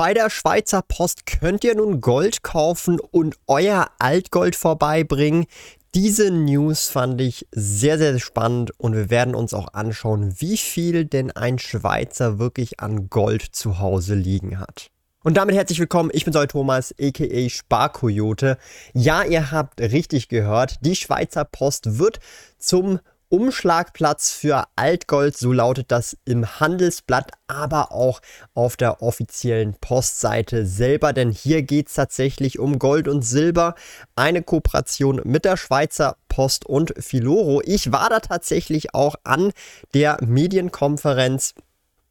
Bei der Schweizer Post könnt ihr nun Gold kaufen und euer Altgold vorbeibringen. Diese News fand ich sehr, sehr spannend und wir werden uns auch anschauen, wie viel denn ein Schweizer wirklich an Gold zu Hause liegen hat. Und damit herzlich willkommen, ich bin Sol Thomas, aka Sparkoyote. Ja, ihr habt richtig gehört, die Schweizer Post wird zum Umschlagplatz für Altgold, so lautet das im Handelsblatt, aber auch auf der offiziellen Postseite selber, denn hier geht es tatsächlich um Gold und Silber, eine Kooperation mit der Schweizer Post und Filoro. Ich war da tatsächlich auch an der Medienkonferenz.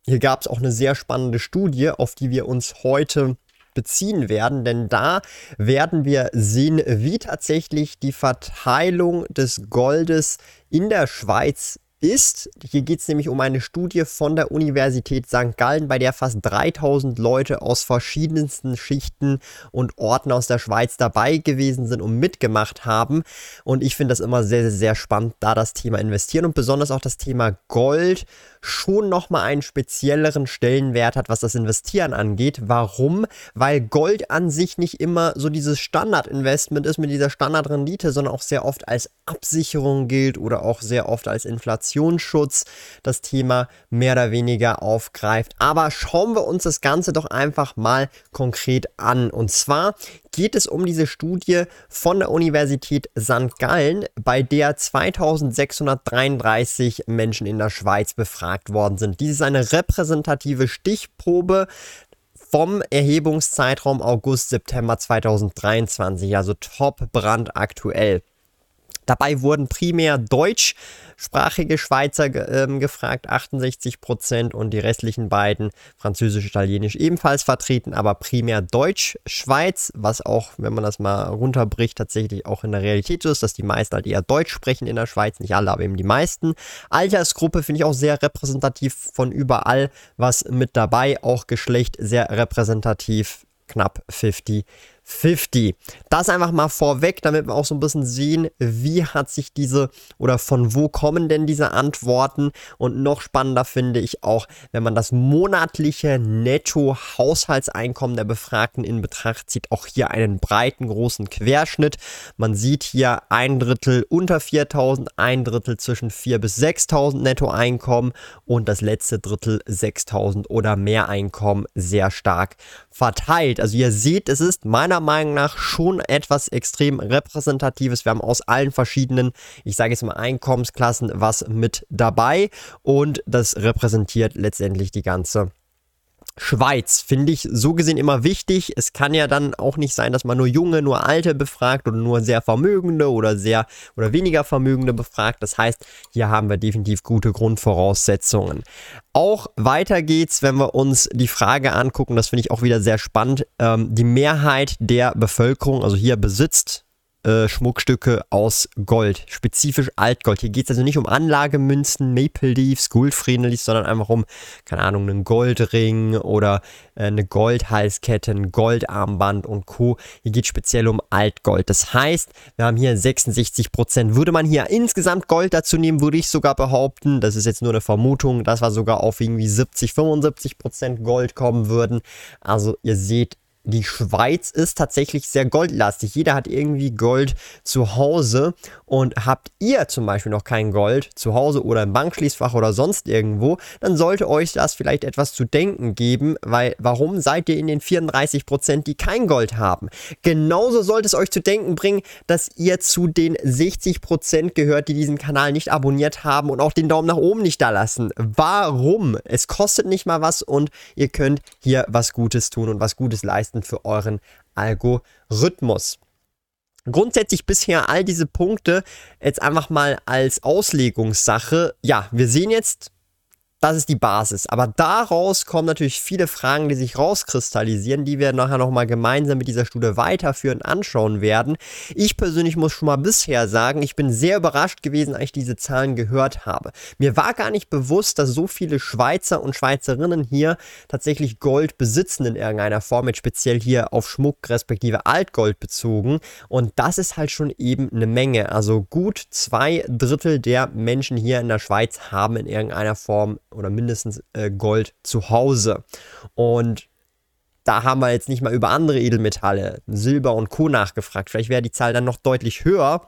Hier gab es auch eine sehr spannende Studie, auf die wir uns heute beziehen werden, denn da werden wir sehen, wie tatsächlich die Verteilung des Goldes in der Schweiz ist. Hier geht es nämlich um eine Studie von der Universität St. Gallen, bei der fast 3000 Leute aus verschiedensten Schichten und Orten aus der Schweiz dabei gewesen sind und mitgemacht haben. Und ich finde das immer sehr, sehr, sehr spannend, da das Thema investieren und besonders auch das Thema Gold schon nochmal einen spezielleren Stellenwert hat, was das Investieren angeht. Warum? Weil Gold an sich nicht immer so dieses Standardinvestment ist mit dieser Standardrendite, sondern auch sehr oft als Absicherung gilt oder auch sehr oft als Inflation Inflationsschutz das Thema mehr oder weniger aufgreift. Aber schauen wir uns das Ganze doch einfach mal konkret an. Und zwar geht es um diese Studie von der Universität St. Gallen, bei der 2633 Menschen in der Schweiz befragt worden sind. Dies ist eine repräsentative Stichprobe vom Erhebungszeitraum August-September 2023, also top brandaktuell. Dabei wurden primär deutschsprachige Schweizer ähm, gefragt, 68 Prozent, und die restlichen beiden, Französisch, Italienisch, ebenfalls vertreten, aber primär Deutsch-Schweiz, was auch, wenn man das mal runterbricht, tatsächlich auch in der Realität so ist, dass die meisten halt eher Deutsch sprechen in der Schweiz, nicht alle, aber eben die meisten. Altersgruppe finde ich auch sehr repräsentativ von überall was mit dabei, auch Geschlecht sehr repräsentativ, knapp 50 50. Das einfach mal vorweg, damit wir auch so ein bisschen sehen, wie hat sich diese oder von wo kommen denn diese Antworten. Und noch spannender finde ich auch, wenn man das monatliche Netto-Haushaltseinkommen der Befragten in Betracht zieht, auch hier einen breiten, großen Querschnitt. Man sieht hier ein Drittel unter 4000, ein Drittel zwischen 4.000 bis 6.000 Nettoeinkommen und das letzte Drittel 6.000 oder mehr Einkommen sehr stark verteilt. Also ihr seht, es ist meiner meiner Meinung nach schon etwas extrem repräsentatives. Wir haben aus allen verschiedenen, ich sage jetzt mal Einkommensklassen was mit dabei und das repräsentiert letztendlich die ganze Schweiz finde ich so gesehen immer wichtig. Es kann ja dann auch nicht sein, dass man nur junge, nur alte befragt oder nur sehr vermögende oder sehr oder weniger vermögende befragt. Das heißt, hier haben wir definitiv gute Grundvoraussetzungen. Auch weiter geht's, wenn wir uns die Frage angucken, das finde ich auch wieder sehr spannend. Ähm, die Mehrheit der Bevölkerung, also hier besitzt äh, Schmuckstücke aus Gold, spezifisch Altgold. Hier geht es also nicht um Anlagemünzen, Maple Leafs, Goldfriedelies, sondern einfach um, keine Ahnung, einen Goldring oder äh, eine Goldhalskette, ein Goldarmband und Co. Hier geht es speziell um Altgold. Das heißt, wir haben hier 66 Prozent. Würde man hier insgesamt Gold dazu nehmen, würde ich sogar behaupten, das ist jetzt nur eine Vermutung, dass wir sogar auf irgendwie 70, 75 Prozent Gold kommen würden. Also ihr seht, die Schweiz ist tatsächlich sehr goldlastig. Jeder hat irgendwie Gold zu Hause. Und habt ihr zum Beispiel noch kein Gold zu Hause oder im Bankschließfach oder sonst irgendwo, dann sollte euch das vielleicht etwas zu denken geben, weil warum seid ihr in den 34%, Prozent, die kein Gold haben? Genauso sollte es euch zu denken bringen, dass ihr zu den 60 Prozent gehört, die diesen Kanal nicht abonniert haben und auch den Daumen nach oben nicht da lassen. Warum? Es kostet nicht mal was und ihr könnt hier was Gutes tun und was Gutes leisten leisten für euren Algorithmus. Grundsätzlich bisher all diese Punkte jetzt einfach mal als Auslegungssache. Ja, wir sehen jetzt das ist die Basis. Aber daraus kommen natürlich viele Fragen, die sich rauskristallisieren, die wir nachher nochmal gemeinsam mit dieser Studie weiterführend anschauen werden. Ich persönlich muss schon mal bisher sagen, ich bin sehr überrascht gewesen, als ich diese Zahlen gehört habe. Mir war gar nicht bewusst, dass so viele Schweizer und Schweizerinnen hier tatsächlich Gold besitzen in irgendeiner Form, jetzt speziell hier auf Schmuck respektive Altgold bezogen. Und das ist halt schon eben eine Menge. Also gut zwei Drittel der Menschen hier in der Schweiz haben in irgendeiner Form oder mindestens äh, Gold zu Hause. Und da haben wir jetzt nicht mal über andere Edelmetalle, Silber und Co. nachgefragt. Vielleicht wäre die Zahl dann noch deutlich höher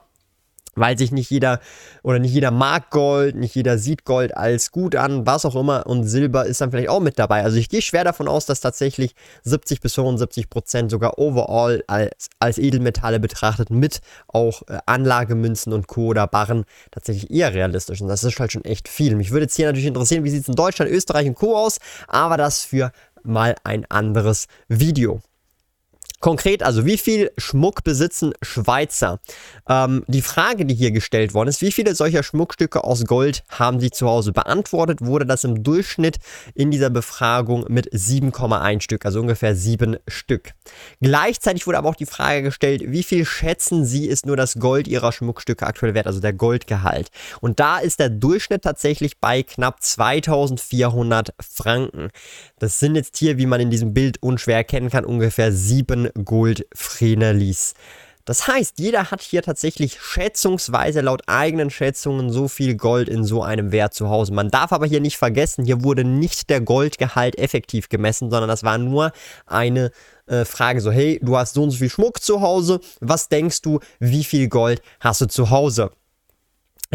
weil sich nicht jeder oder nicht jeder mag Gold, nicht jeder sieht Gold als gut an, was auch immer und Silber ist dann vielleicht auch mit dabei. Also ich gehe schwer davon aus, dass tatsächlich 70 bis 75 Prozent sogar overall als, als Edelmetalle betrachtet mit auch äh, Anlagemünzen und Co. oder Barren tatsächlich eher realistisch und das ist halt schon echt viel. Mich würde jetzt hier natürlich interessieren, wie sieht es in Deutschland, Österreich und Co. aus, aber das für mal ein anderes Video. Konkret also, wie viel Schmuck besitzen Schweizer? Ähm, die Frage, die hier gestellt worden ist, wie viele solcher Schmuckstücke aus Gold haben sie zu Hause? Beantwortet wurde das im Durchschnitt in dieser Befragung mit 7,1 Stück, also ungefähr 7 Stück. Gleichzeitig wurde aber auch die Frage gestellt, wie viel schätzen sie ist nur das Gold ihrer Schmuckstücke aktuell wert, also der Goldgehalt. Und da ist der Durchschnitt tatsächlich bei knapp 2400 Franken. Das sind jetzt hier, wie man in diesem Bild unschwer erkennen kann, ungefähr 7 Gold Frenelis. Das heißt, jeder hat hier tatsächlich schätzungsweise laut eigenen Schätzungen so viel Gold in so einem Wert zu Hause. Man darf aber hier nicht vergessen, hier wurde nicht der Goldgehalt effektiv gemessen, sondern das war nur eine äh, Frage so, hey, du hast so und so viel Schmuck zu Hause, was denkst du, wie viel Gold hast du zu Hause?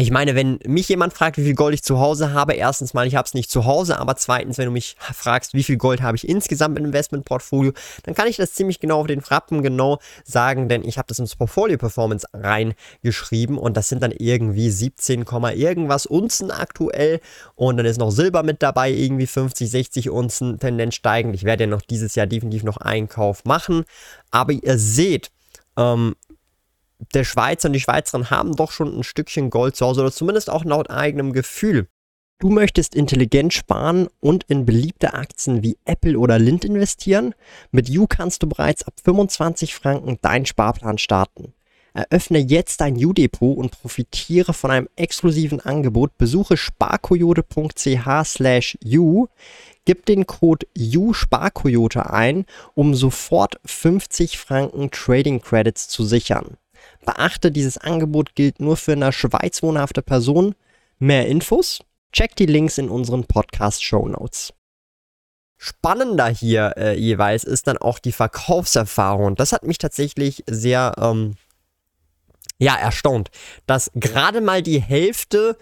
Ich meine, wenn mich jemand fragt, wie viel Gold ich zu Hause habe, erstens mal, ich habe es nicht zu Hause, aber zweitens, wenn du mich fragst, wie viel Gold habe ich insgesamt im Investmentportfolio, dann kann ich das ziemlich genau auf den Frappen genau sagen, denn ich habe das ins Portfolio Performance reingeschrieben und das sind dann irgendwie 17, irgendwas Unzen aktuell und dann ist noch Silber mit dabei, irgendwie 50, 60 Unzen, Tendenz steigend. Ich werde ja noch dieses Jahr definitiv noch Einkauf machen, aber ihr seht, ähm, der Schweizer und die Schweizerin haben doch schon ein Stückchen Gold zu Hause oder zumindest auch laut eigenem Gefühl. Du möchtest intelligent sparen und in beliebte Aktien wie Apple oder Lind investieren? Mit You kannst du bereits ab 25 Franken deinen Sparplan starten. Eröffne jetzt dein U-Depot und profitiere von einem exklusiven Angebot. Besuche sparkoyote.ch slash U, gib den Code U-Sparkoyote ein, um sofort 50 Franken Trading Credits zu sichern. Beachte, dieses Angebot gilt nur für eine Schweiz wohnhafte Person. Mehr Infos? Check die Links in unseren Podcast-Show Notes. Spannender hier äh, jeweils ist dann auch die Verkaufserfahrung. Das hat mich tatsächlich sehr ähm, ja, erstaunt, dass gerade mal die Hälfte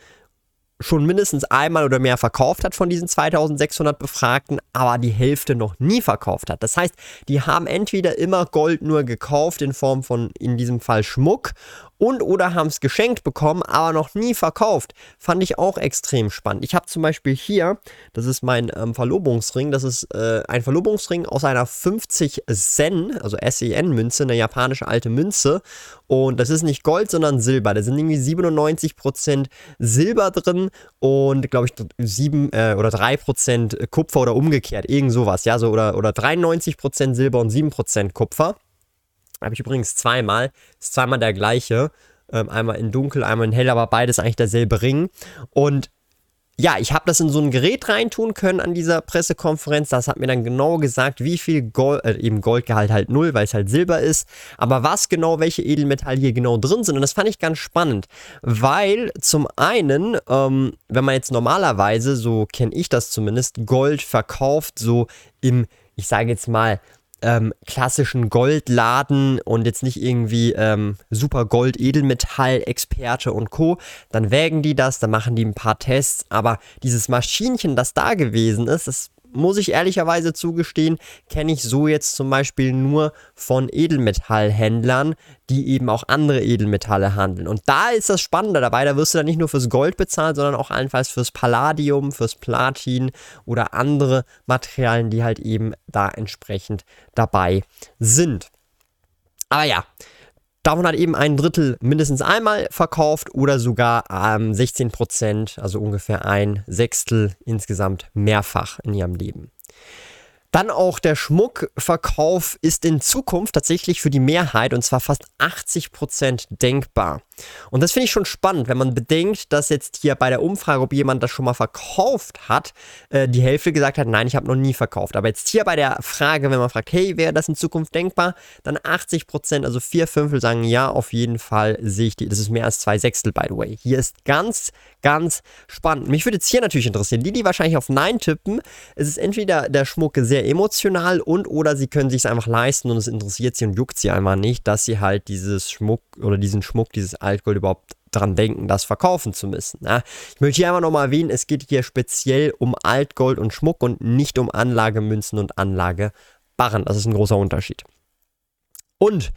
schon mindestens einmal oder mehr verkauft hat von diesen 2600 Befragten, aber die Hälfte noch nie verkauft hat. Das heißt, die haben entweder immer Gold nur gekauft in Form von in diesem Fall Schmuck und oder haben es geschenkt bekommen, aber noch nie verkauft. Fand ich auch extrem spannend. Ich habe zum Beispiel hier, das ist mein ähm, Verlobungsring, das ist äh, ein Verlobungsring aus einer 50 Sen, also SEN-Münze, eine japanische alte Münze. Und das ist nicht Gold, sondern Silber. Da sind irgendwie 97% Silber drin und glaube ich 7 äh, oder 3% Kupfer oder umgekehrt, irgend sowas, ja, so oder, oder 93% Silber und 7% Kupfer. Habe ich übrigens zweimal. Ist zweimal der gleiche. Ähm, einmal in dunkel, einmal in hell, aber beides eigentlich derselbe Ring. Und ja, ich habe das in so ein Gerät reintun können an dieser Pressekonferenz. Das hat mir dann genau gesagt, wie viel Gold, äh, eben Goldgehalt halt null, weil es halt Silber ist. Aber was genau, welche Edelmetalle hier genau drin sind. Und das fand ich ganz spannend, weil zum einen, ähm, wenn man jetzt normalerweise, so kenne ich das zumindest, Gold verkauft, so im, ich sage jetzt mal, ähm, klassischen Goldladen und jetzt nicht irgendwie ähm, super Gold-Edelmetall-Experte und Co., dann wägen die das, dann machen die ein paar Tests, aber dieses Maschinchen, das da gewesen ist, das muss ich ehrlicherweise zugestehen, kenne ich so jetzt zum Beispiel nur von Edelmetallhändlern, die eben auch andere Edelmetalle handeln. Und da ist das Spannende dabei, da wirst du dann nicht nur fürs Gold bezahlt, sondern auch allenfalls fürs Palladium, fürs Platin oder andere Materialien, die halt eben da entsprechend dabei sind. Aber ja, davon hat eben ein Drittel mindestens einmal verkauft oder sogar ähm, 16 Prozent, also ungefähr ein Sechstel insgesamt mehrfach in ihrem Leben. Dann auch der Schmuckverkauf ist in Zukunft tatsächlich für die Mehrheit und zwar fast 80 Prozent denkbar. Und das finde ich schon spannend, wenn man bedenkt, dass jetzt hier bei der Umfrage, ob jemand das schon mal verkauft hat, äh, die Hälfte gesagt hat, nein, ich habe noch nie verkauft. Aber jetzt hier bei der Frage, wenn man fragt, hey, wäre das in Zukunft denkbar, dann 80%, Prozent, also vier Fünftel sagen ja, auf jeden Fall sehe ich die. Das ist mehr als zwei Sechstel, by the way. Hier ist ganz, ganz spannend. Mich würde jetzt hier natürlich interessieren, die, die wahrscheinlich auf Nein tippen, es ist entweder der Schmuck sehr emotional und oder sie können sich es einfach leisten und es interessiert sie und juckt sie einfach nicht, dass sie halt dieses Schmuck oder diesen Schmuck, dieses Altgold überhaupt dran denken, das verkaufen zu müssen. Ja, ich möchte hier einfach nochmal erwähnen, es geht hier speziell um Altgold und Schmuck und nicht um Anlagemünzen und Anlagebarren. Das ist ein großer Unterschied. Und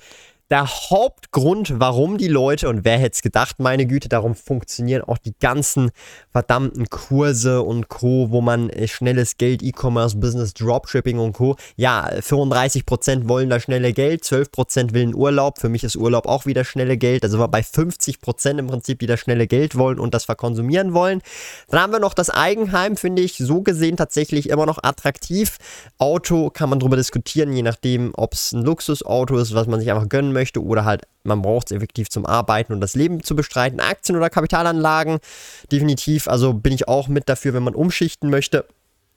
der Hauptgrund, warum die Leute, und wer hätte es gedacht, meine Güte, darum funktionieren auch die ganzen verdammten Kurse und Co., wo man äh, schnelles Geld, E-Commerce, Business, Dropshipping und Co. Ja, 35% wollen da schnelle Geld, 12% willen Urlaub. Für mich ist Urlaub auch wieder schnelle Geld. Also wir bei 50% im Prinzip, die das schnelle Geld wollen und das verkonsumieren wollen. Dann haben wir noch das Eigenheim, finde ich so gesehen tatsächlich immer noch attraktiv. Auto kann man darüber diskutieren, je nachdem, ob es ein Luxusauto ist, was man sich einfach gönnen möchte möchte oder halt man braucht es effektiv zum Arbeiten und das Leben zu bestreiten. Aktien oder Kapitalanlagen, definitiv. Also bin ich auch mit dafür, wenn man umschichten möchte.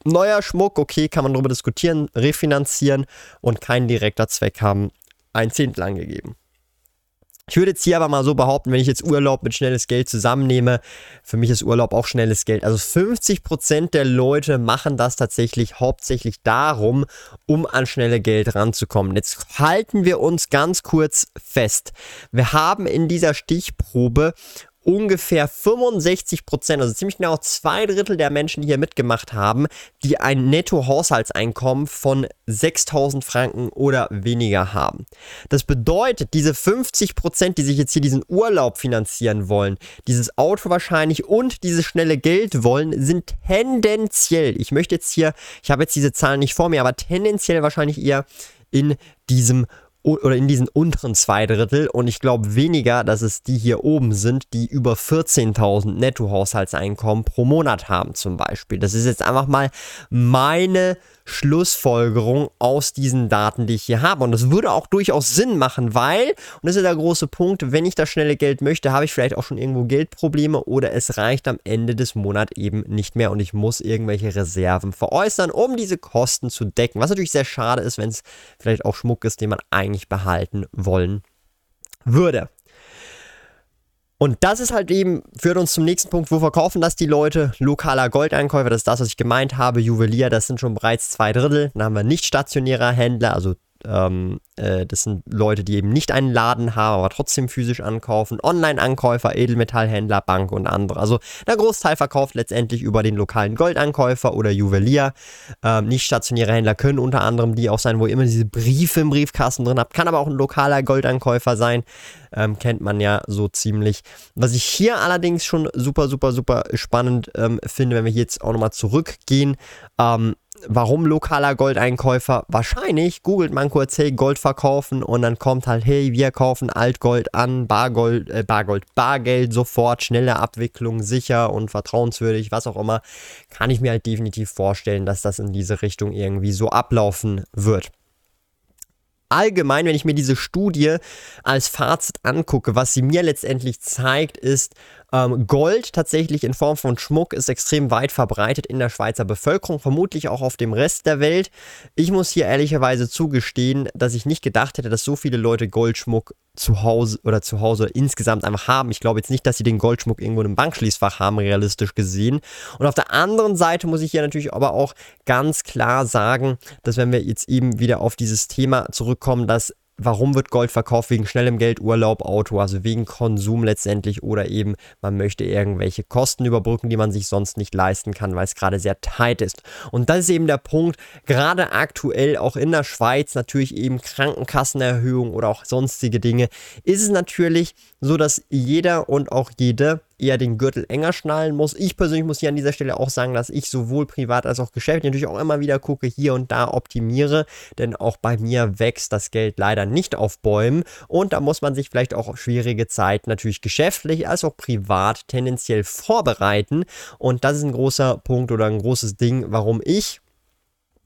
Neuer Schmuck, okay, kann man darüber diskutieren, refinanzieren und keinen direkter Zweck haben. Ein Zehntel angegeben. Ich würde jetzt hier aber mal so behaupten, wenn ich jetzt Urlaub mit schnelles Geld zusammennehme, für mich ist Urlaub auch schnelles Geld. Also 50% der Leute machen das tatsächlich hauptsächlich darum, um an schnelle Geld ranzukommen. Jetzt halten wir uns ganz kurz fest. Wir haben in dieser Stichprobe ungefähr 65 Prozent, also ziemlich genau zwei Drittel der Menschen, die hier mitgemacht haben, die ein Netto-Haushaltseinkommen von 6000 Franken oder weniger haben. Das bedeutet, diese 50 Prozent, die sich jetzt hier diesen Urlaub finanzieren wollen, dieses Auto wahrscheinlich und dieses schnelle Geld wollen, sind tendenziell, ich möchte jetzt hier, ich habe jetzt diese Zahlen nicht vor mir, aber tendenziell wahrscheinlich eher in diesem oder in diesen unteren zwei Drittel und ich glaube weniger, dass es die hier oben sind, die über 14.000 Nettohaushaltseinkommen pro Monat haben zum Beispiel. Das ist jetzt einfach mal meine Schlussfolgerung aus diesen Daten, die ich hier habe. Und das würde auch durchaus Sinn machen, weil, und das ist der große Punkt, wenn ich das schnelle Geld möchte, habe ich vielleicht auch schon irgendwo Geldprobleme oder es reicht am Ende des Monats eben nicht mehr und ich muss irgendwelche Reserven veräußern, um diese Kosten zu decken. Was natürlich sehr schade ist, wenn es vielleicht auch Schmuck ist, den man eigentlich behalten wollen würde. Und das ist halt eben, führt uns zum nächsten Punkt, wo verkaufen das die Leute? Lokaler Goldeinkäufer, das ist das, was ich gemeint habe. Juwelier, das sind schon bereits zwei Drittel. Dann haben wir nicht stationärer Händler, also ähm, äh, das sind Leute, die eben nicht einen Laden haben, aber trotzdem physisch ankaufen. Online-Ankäufer, Edelmetallhändler, Bank und andere. Also der Großteil verkauft letztendlich über den lokalen Goldankäufer oder Juwelier. Ähm, nicht stationäre Händler können unter anderem die auch sein, wo ihr immer diese Briefe im Briefkasten drin habt. Kann aber auch ein lokaler Goldankäufer sein. Ähm, kennt man ja so ziemlich. Was ich hier allerdings schon super, super, super spannend ähm, finde, wenn wir jetzt auch nochmal zurückgehen, ähm, Warum lokaler Goldeinkäufer? Wahrscheinlich googelt man kurz, hey, Gold verkaufen und dann kommt halt, hey, wir kaufen Altgold an, Bargold, äh, Bargold, Bargeld sofort, schnelle Abwicklung, sicher und vertrauenswürdig, was auch immer. Kann ich mir halt definitiv vorstellen, dass das in diese Richtung irgendwie so ablaufen wird allgemein, wenn ich mir diese Studie als Fazit angucke, was sie mir letztendlich zeigt, ist, ähm, Gold tatsächlich in Form von Schmuck ist extrem weit verbreitet in der Schweizer Bevölkerung, vermutlich auch auf dem Rest der Welt. Ich muss hier ehrlicherweise zugestehen, dass ich nicht gedacht hätte, dass so viele Leute Goldschmuck zu Hause oder zu Hause insgesamt einfach haben. Ich glaube jetzt nicht, dass sie den Goldschmuck irgendwo in einem Bankschließfach haben, realistisch gesehen. Und auf der anderen Seite muss ich hier natürlich aber auch ganz klar sagen, dass wenn wir jetzt eben wieder auf dieses Thema zurückkommen, dass warum wird Gold verkauft? Wegen schnellem Geld, Urlaub, Auto, also wegen Konsum letztendlich oder eben man möchte irgendwelche Kosten überbrücken, die man sich sonst nicht leisten kann, weil es gerade sehr tight ist. Und das ist eben der Punkt, gerade aktuell auch in der Schweiz natürlich eben Krankenkassenerhöhung oder auch sonstige Dinge, ist es natürlich so, dass jeder und auch jede eher den Gürtel enger schnallen muss. Ich persönlich muss hier an dieser Stelle auch sagen, dass ich sowohl privat als auch geschäftlich natürlich auch immer wieder gucke, hier und da optimiere, denn auch bei mir wächst das Geld leider nicht auf Bäumen und da muss man sich vielleicht auch auf schwierige Zeiten natürlich geschäftlich als auch privat tendenziell vorbereiten und das ist ein großer Punkt oder ein großes Ding, warum ich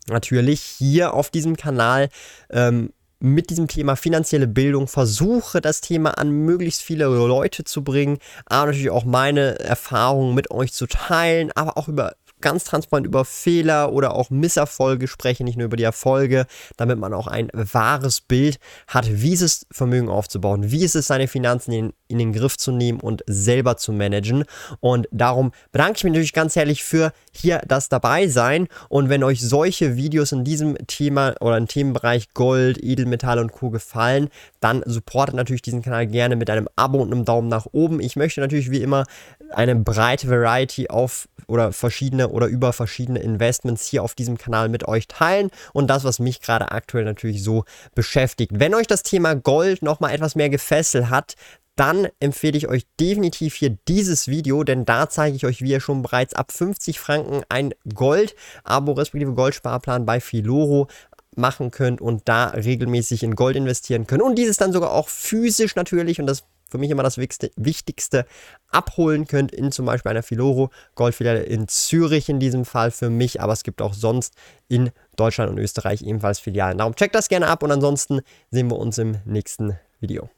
natürlich hier auf diesem Kanal ähm, mit diesem Thema finanzielle Bildung versuche, das Thema an möglichst viele Leute zu bringen, aber natürlich auch meine Erfahrungen mit euch zu teilen, aber auch über ganz transparent über Fehler oder auch Misserfolge spreche, nicht nur über die Erfolge, damit man auch ein wahres Bild hat, wie ist es, Vermögen aufzubauen, wie ist es, seine Finanzen in, in den Griff zu nehmen und selber zu managen. Und darum bedanke ich mich natürlich ganz herzlich für hier das dabei sein. Und wenn euch solche Videos in diesem Thema oder im Themenbereich Gold, Edelmetalle und Co. gefallen, dann supportet natürlich diesen Kanal gerne mit einem Abo und einem Daumen nach oben. Ich möchte natürlich wie immer eine breite Variety auf oder verschiedene oder über verschiedene Investments hier auf diesem Kanal mit euch teilen und das, was mich gerade aktuell natürlich so beschäftigt. Wenn euch das Thema Gold nochmal etwas mehr gefesselt hat, dann empfehle ich euch definitiv hier dieses Video, denn da zeige ich euch, wie ihr schon bereits ab 50 Franken ein Gold-Abo respektive Goldsparplan bei Filoro machen könnt und da regelmäßig in Gold investieren könnt und dieses dann sogar auch physisch natürlich und das für mich immer das Wichtigste, abholen könnt in zum Beispiel einer Filoro Goldfiliale in Zürich in diesem Fall für mich, aber es gibt auch sonst in Deutschland und Österreich ebenfalls Filialen. Darum checkt das gerne ab und ansonsten sehen wir uns im nächsten Video.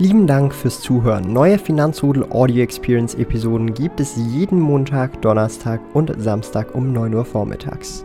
Lieben Dank fürs Zuhören. Neue Finanzrudel Audio Experience Episoden gibt es jeden Montag, Donnerstag und Samstag um 9 Uhr vormittags.